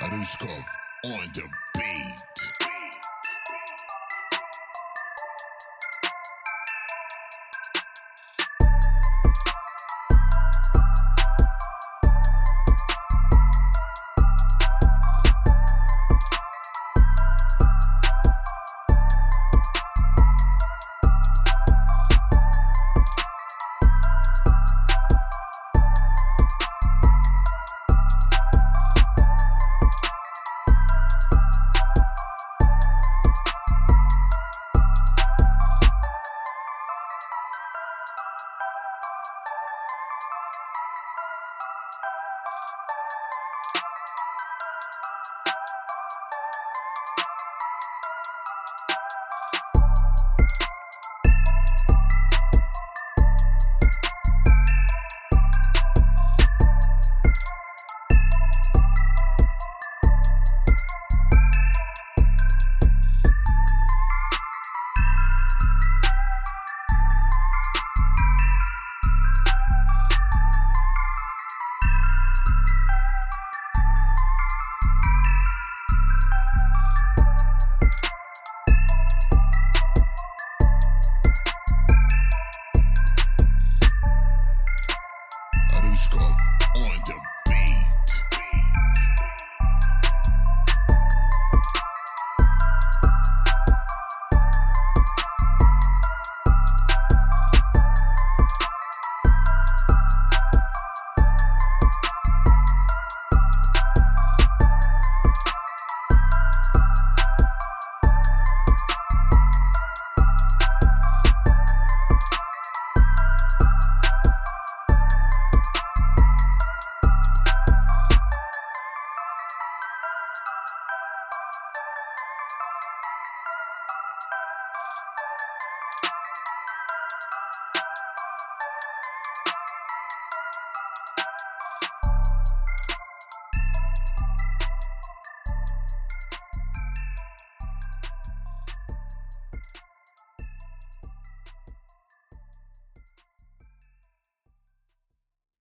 Aruskov on the beat.